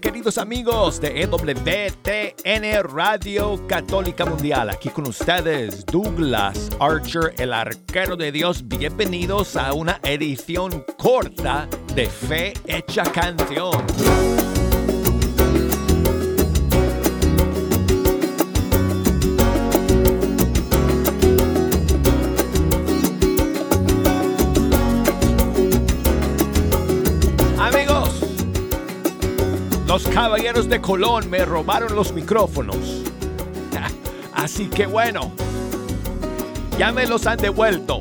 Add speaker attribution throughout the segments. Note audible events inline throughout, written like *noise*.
Speaker 1: queridos amigos de EWTN Radio Católica Mundial. Aquí con ustedes, Douglas Archer, el arquero de Dios. Bienvenidos a una edición corta de Fe Hecha Canción. Los caballeros de Colón me robaron los micrófonos. *laughs* Así que bueno, ya me los han devuelto.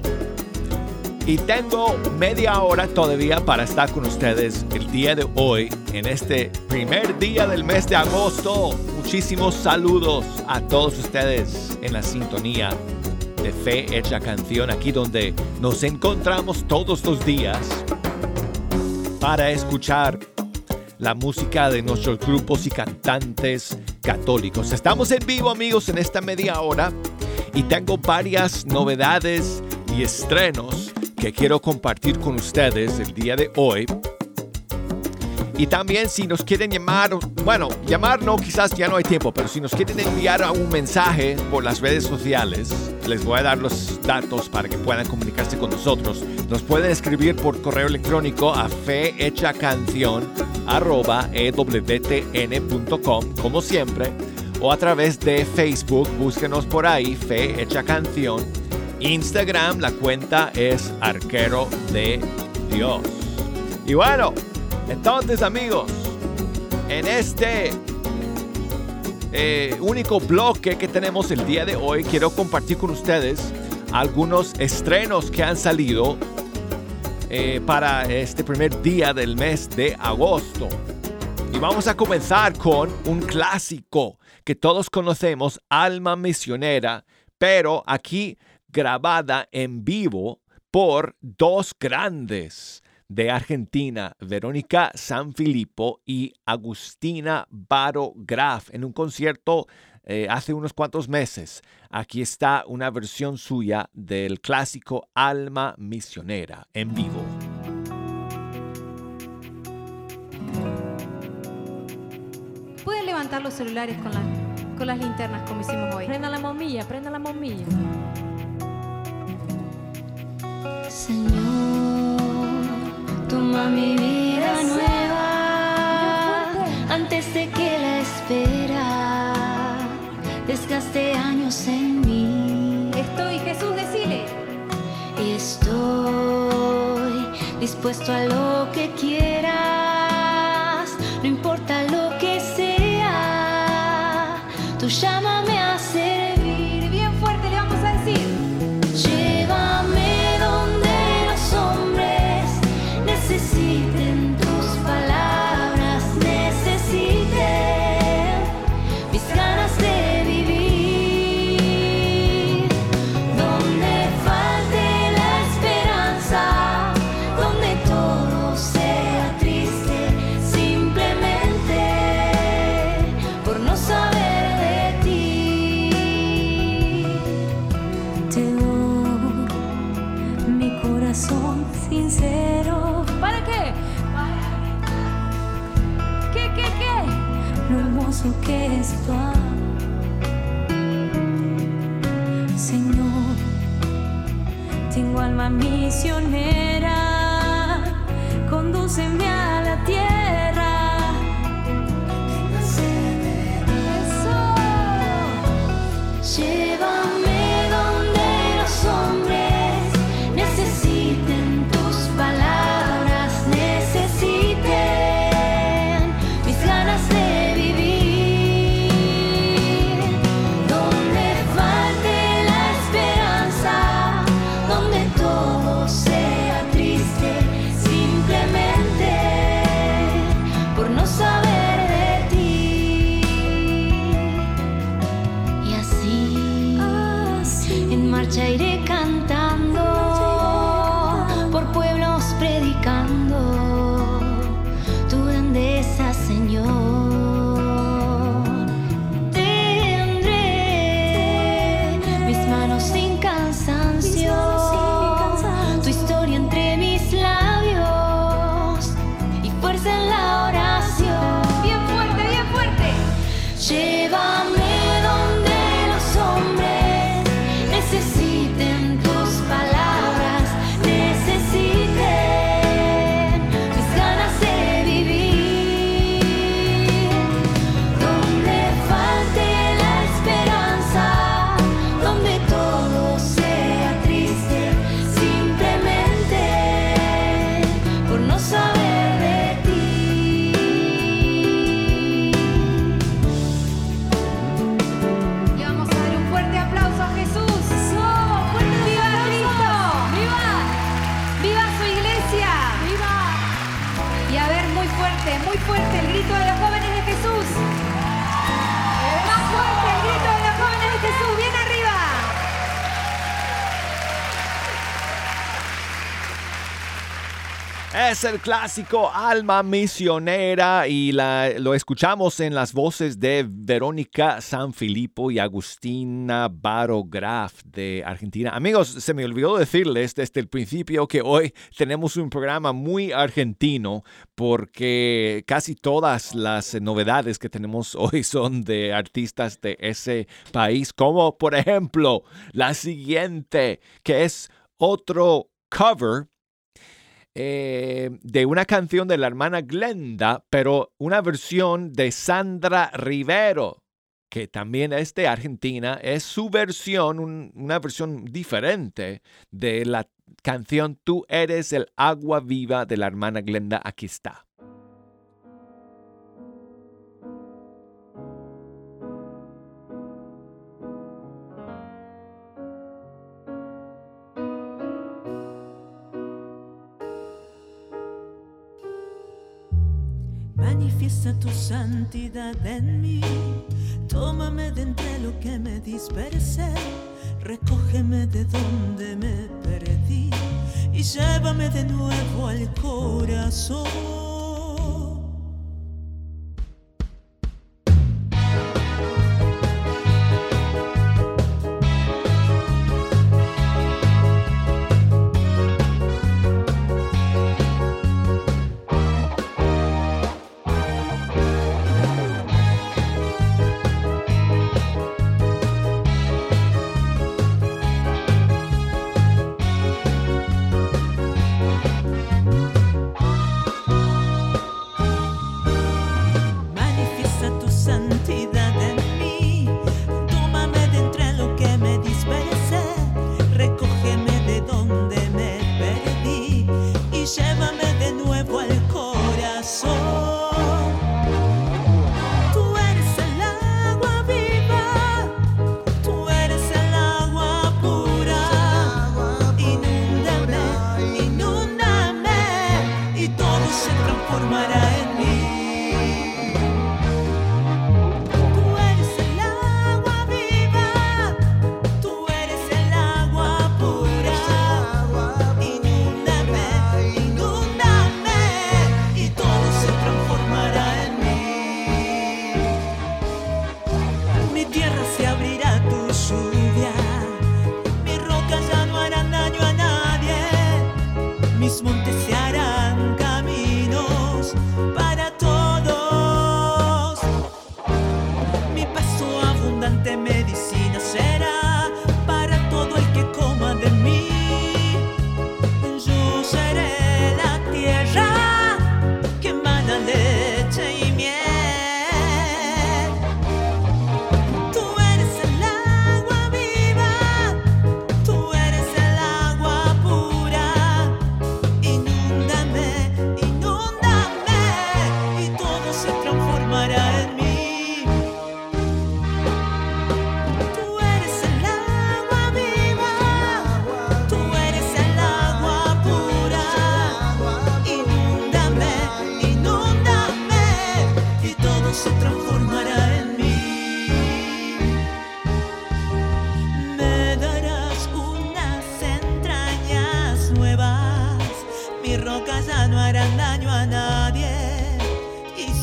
Speaker 1: Y tengo media hora todavía para estar con ustedes el día de hoy, en este primer día del mes de agosto. Muchísimos saludos a todos ustedes en la sintonía de Fe Hecha Canción, aquí donde nos encontramos todos los días para escuchar la música de nuestros grupos y cantantes católicos. Estamos en vivo amigos en esta media hora y tengo varias novedades y estrenos que quiero compartir con ustedes el día de hoy. Y también si nos quieren llamar, bueno, llamar no, quizás ya no hay tiempo, pero si nos quieren enviar un mensaje por las redes sociales, les voy a dar los datos para que puedan comunicarse con nosotros. Nos pueden escribir por correo electrónico a fehechacanción.com, como siempre, o a través de Facebook, búsquenos por ahí, Fe Hecha Canción. Instagram, la cuenta es Arquero de Dios. Y bueno, entonces amigos, en este eh, único bloque que tenemos el día de hoy, quiero compartir con ustedes algunos estrenos que han salido eh, para este primer día del mes de agosto. Y vamos a comenzar con un clásico que todos conocemos, Alma Misionera, pero aquí grabada en vivo por dos grandes de Argentina, Verónica Sanfilippo y Agustina Baro Graf, en un concierto eh, hace unos cuantos meses. Aquí está una versión suya del clásico Alma Misionera en vivo.
Speaker 2: Pueden levantar los celulares con, con las linternas como hicimos hoy.
Speaker 3: Prenda la momilla, prenda la momilla.
Speaker 4: Señor, toma mi vida nueva antes de que la espera desgaste años en mí.
Speaker 2: Estoy, Jesús, decile.
Speaker 4: Estoy dispuesto a lo que quieras, no importa lo que sea. Tú llámame alma
Speaker 1: Es el clásico Alma Misionera y la, lo escuchamos en las voces de Verónica Sanfilippo y Agustina Barograf de Argentina. Amigos, se me olvidó decirles desde el principio que hoy tenemos un programa muy argentino porque casi todas las novedades que tenemos *laughs* hoy son de artistas de ese país, como por ejemplo la siguiente, que es otro cover eh, de una canción de la hermana Glenda, pero una versión de Sandra Rivero, que también es de Argentina, es su versión, una versión diferente de la canción Tú eres el agua viva de la hermana Glenda, aquí está.
Speaker 5: Manifiesta tu santidad en mí, tómame de entre lo que me dispersé, recógeme de donde me perdí. Y llévame de nuevo al corazón.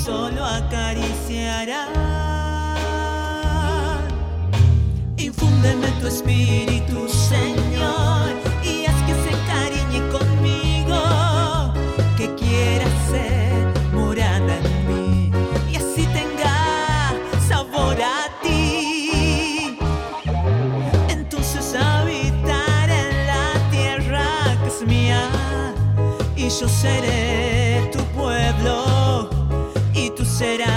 Speaker 5: solo acariciará. Infúndeme tu espíritu, Señor, y haz que se encariñe conmigo, que quiera ser morada en mí, y así tenga sabor a ti. Entonces habitaré en la tierra que
Speaker 1: es mía, y yo seré será.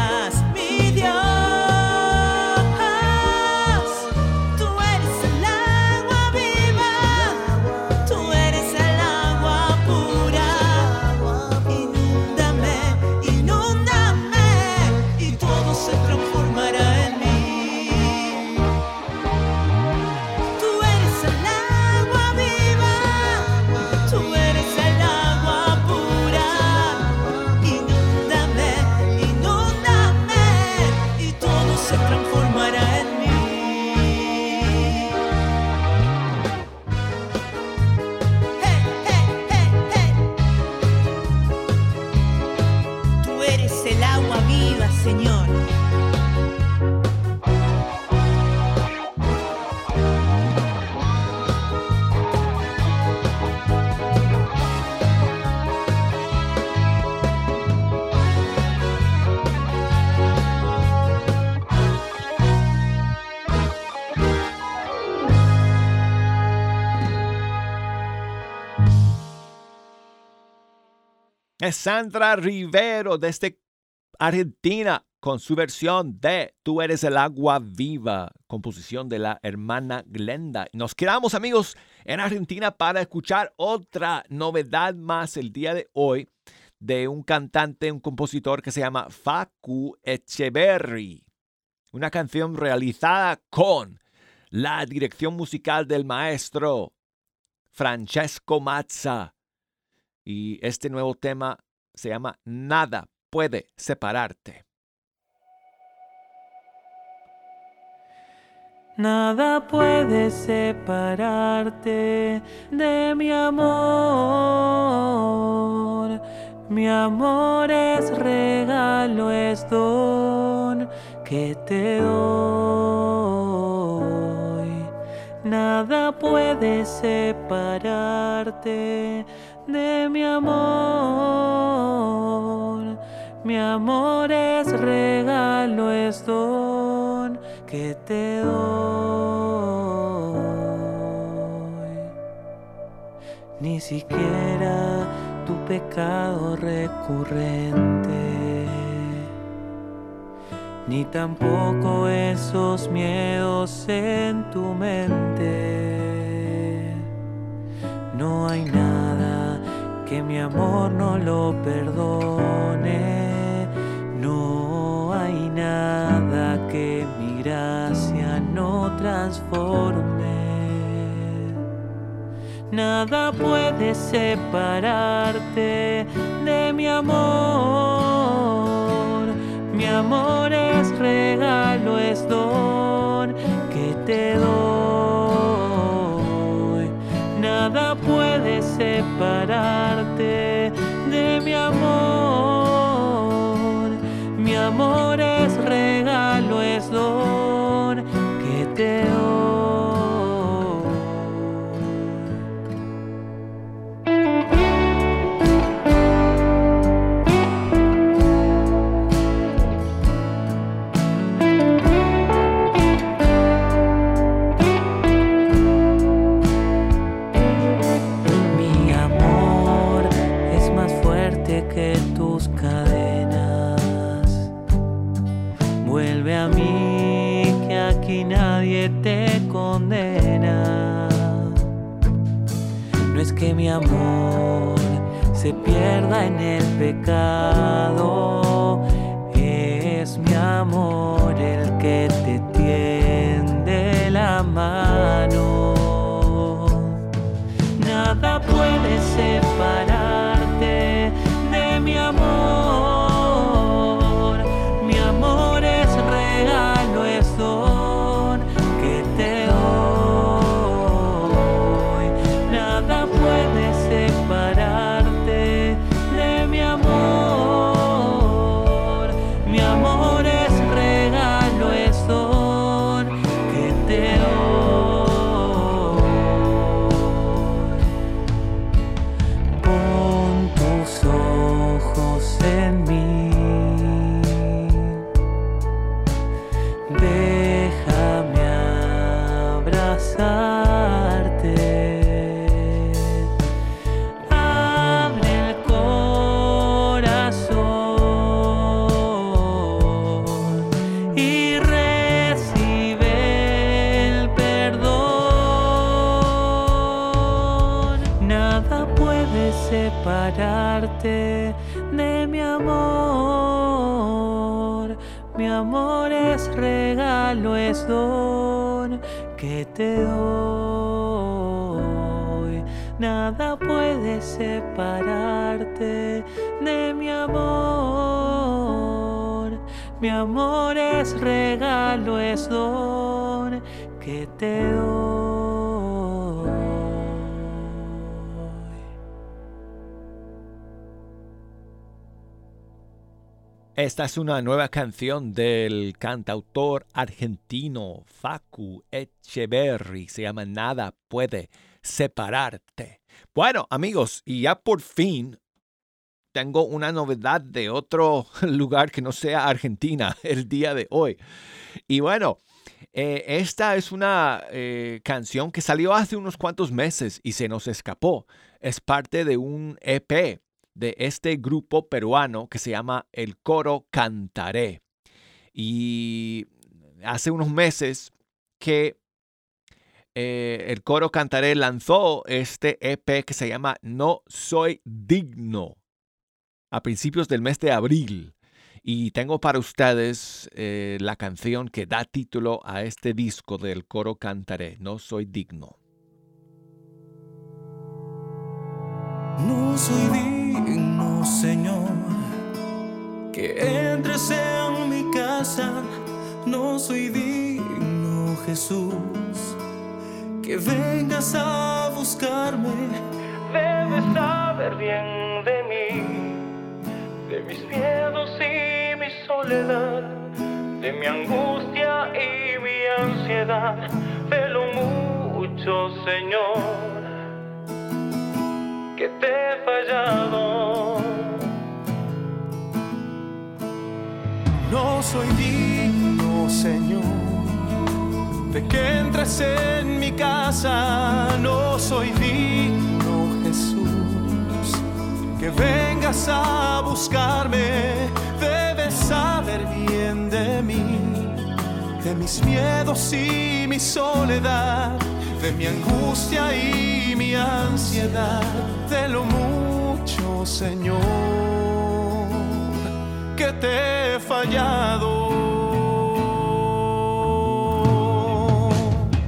Speaker 1: Es Sandra Rivero desde Argentina con su versión de Tú eres el agua viva, composición de la hermana Glenda. Nos quedamos amigos en Argentina para escuchar otra novedad más el día de hoy de un cantante, un compositor que se llama Facu Echeverry. Una canción realizada con la dirección musical del maestro Francesco Mazza. Y este nuevo tema se llama Nada puede separarte.
Speaker 6: Nada puede separarte de mi amor. Mi amor es regalo, es don que te doy. Nada puede separarte de mi amor. Mi amor es regalo, es don que te doy. Ni siquiera tu pecado recurrente, ni tampoco esos miedos en tu mente. No hay nada que mi amor no lo perdone. No hay nada que mi gracia no transforme. Nada puede separarte de mi amor. Mi amor es regalo, es don que te doy. Nada puede separarte amor. Mi amor es regalo, es don que te doy. Nada puede separarte de mi amor. Mi amor es regalo, es don que te doy.
Speaker 1: Esta es una nueva canción del cantautor argentino Facu Echeverry. Se llama Nada puede separarte. Bueno, amigos, y ya por fin tengo una novedad de otro *laughs* lugar que no sea Argentina *laughs* el día de hoy. Y bueno, eh, esta es una eh, canción que salió hace unos cuantos meses y se nos escapó. Es parte de un EP de este grupo peruano que se llama El Coro Cantaré. Y hace unos meses que eh, el Coro Cantaré lanzó este EP que se llama No Soy Digno a principios del mes de abril. Y tengo para ustedes eh, la canción que da título a este disco del coro Cantaré, No Soy Digno.
Speaker 7: No soy digno, Señor, que entres en mi casa. No soy digno, Jesús, que vengas a buscarme. Debes saber bien de mí, de mis miedos y mi soledad, de mi angustia y mi ansiedad, de lo mucho, Señor que te he fallado. No soy digno, Señor, de que entres en mi casa. No soy digno, Jesús, que vengas a buscarme. Debes saber bien de mí, de mis miedos y mi soledad de mi angustia y mi ansiedad, de lo mucho, Señor, que te fallado.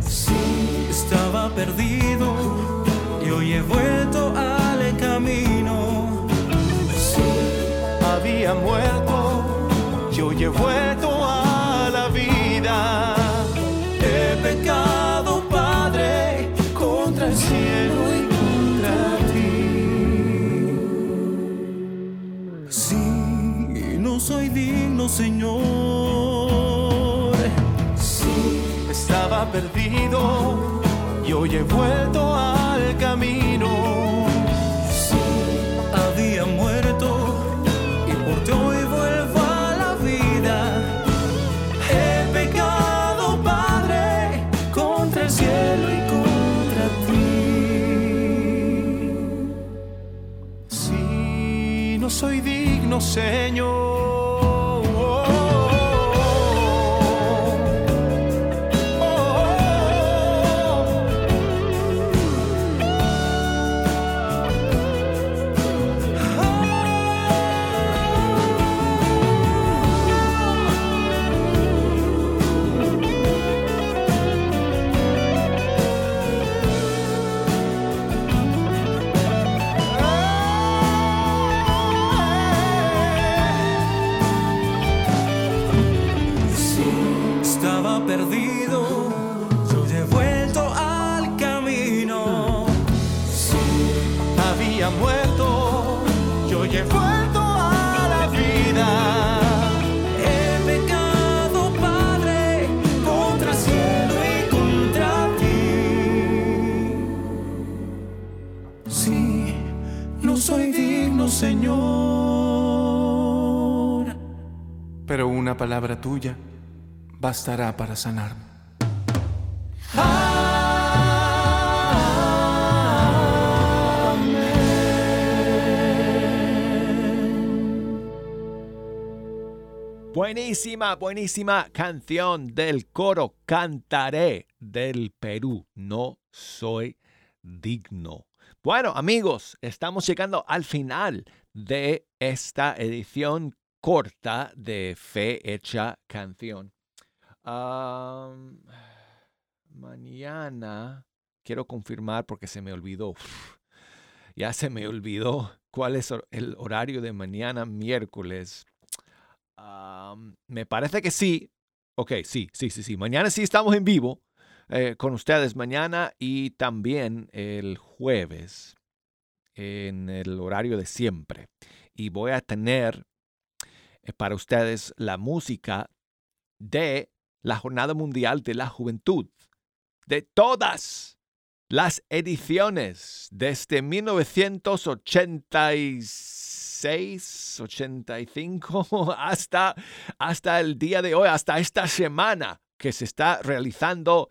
Speaker 7: Sí, estaba perdido y hoy he vuelto al Señor. Sí, estaba perdido y hoy he vuelto al camino. Sí, había muerto y por ti hoy vuelvo a la vida. He pecado, Padre, contra el cielo y contra ti. Si no soy digno, Señor. Una palabra tuya bastará para sanarme.
Speaker 1: Buenísima, buenísima canción del coro Cantaré del Perú. No soy digno. Bueno, amigos, estamos llegando al final de esta edición corta de Fe Hecha Canción. Mañana quiero confirmar porque se me olvidó. *laughs* Ya se me olvidó cuál es el horario de mañana miércoles. Me parece que sí. Ok, sí, sí, sí, sí. Mañana sí estamos en vivo eh, con ustedes. Mañana y también el jueves en el horario de siempre. Y voy a tener para ustedes la música de la Jornada Mundial de la Juventud, de todas las ediciones desde 1986, 85 *laughs* hasta, hasta el día de hoy, hasta esta semana que se está realizando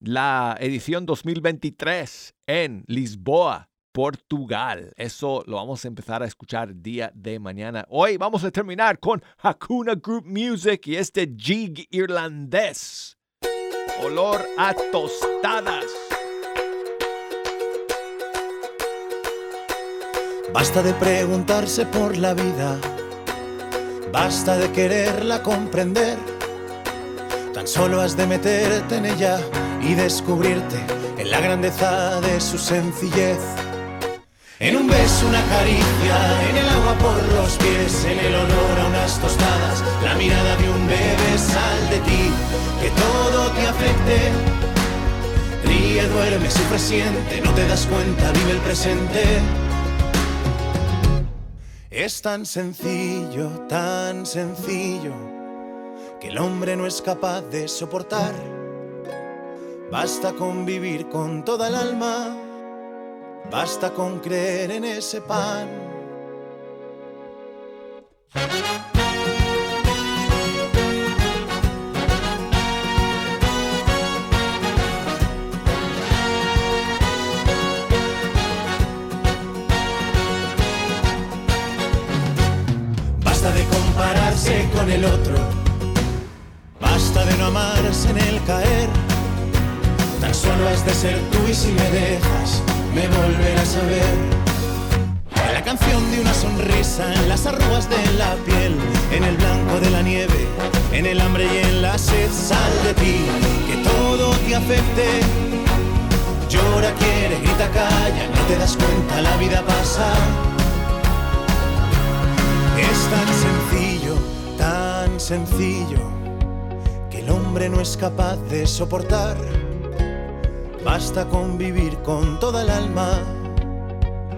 Speaker 1: la edición 2023 en Lisboa, Portugal. Eso lo vamos a empezar a escuchar día de mañana. Hoy vamos a terminar con Hakuna Group Music y este jig irlandés. Olor a tostadas.
Speaker 8: Basta de preguntarse por la vida, basta de quererla comprender. Tan solo has de meterte en ella y descubrirte en la grandeza de su sencillez. En un beso, una caricia, en el agua por los pies, en el olor a unas tostadas, la mirada de un bebé, sal de ti, que todo te afecte. Ríe, duerme, sufre, siente, no te das cuenta, vive el presente. Es tan sencillo, tan sencillo, que el hombre no es capaz de soportar. Basta con vivir con toda el alma, basta con creer en ese pan. Basta de compararse con el otro, basta de no amarse en el caer. Tan solo has de ser tú y si me dejas, me volverás En la canción de una sonrisa, en las arrugas de la piel, en el blanco de la nieve, en el hambre y en la sed, sal de ti, que todo te afecte. Llora, quiere, grita, calla, no te das cuenta, la vida pasa. Es tan sencillo, tan sencillo, que el hombre no es capaz de soportar. Basta con vivir con toda el alma,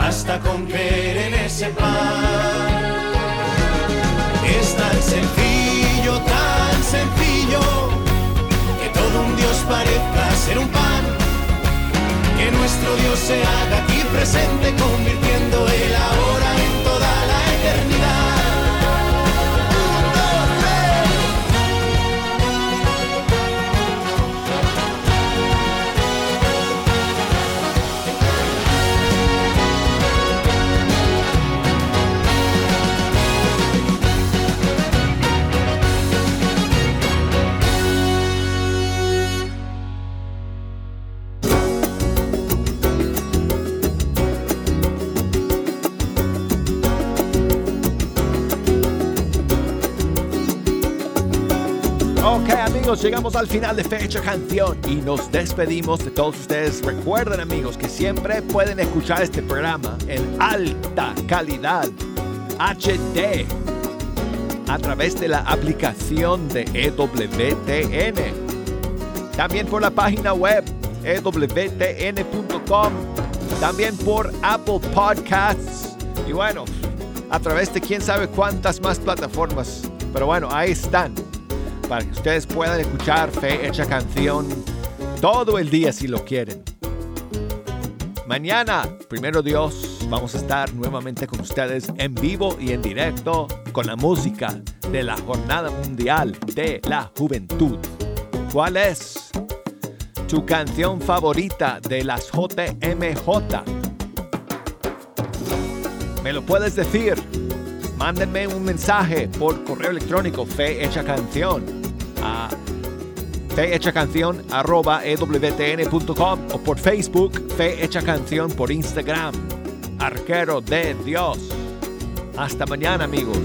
Speaker 8: basta con creer en ese pan. Es tan sencillo, tan sencillo, que todo un Dios parezca ser un pan. Que nuestro Dios se haga aquí presente, convirtiendo el ahora en toda la eternidad.
Speaker 1: Amigos, llegamos al final de Fecha Canción y nos despedimos de todos ustedes. Recuerden amigos que siempre pueden escuchar este programa en alta calidad HD a través de la aplicación de EWTN. También por la página web ewtn.com. También por Apple Podcasts. Y bueno, a través de quién sabe cuántas más plataformas. Pero bueno, ahí están para que ustedes puedan escuchar Fe Hecha Canción todo el día si lo quieren. Mañana, primero Dios, vamos a estar nuevamente con ustedes en vivo y en directo con la música de la Jornada Mundial de la Juventud. ¿Cuál es tu canción favorita de las JMJ? ¿Me lo puedes decir? Mándenme un mensaje por correo electrónico fe hecha canción fe hecha canción arroba ewtn.com o por Facebook fe canción por Instagram. Arquero de Dios. Hasta mañana amigos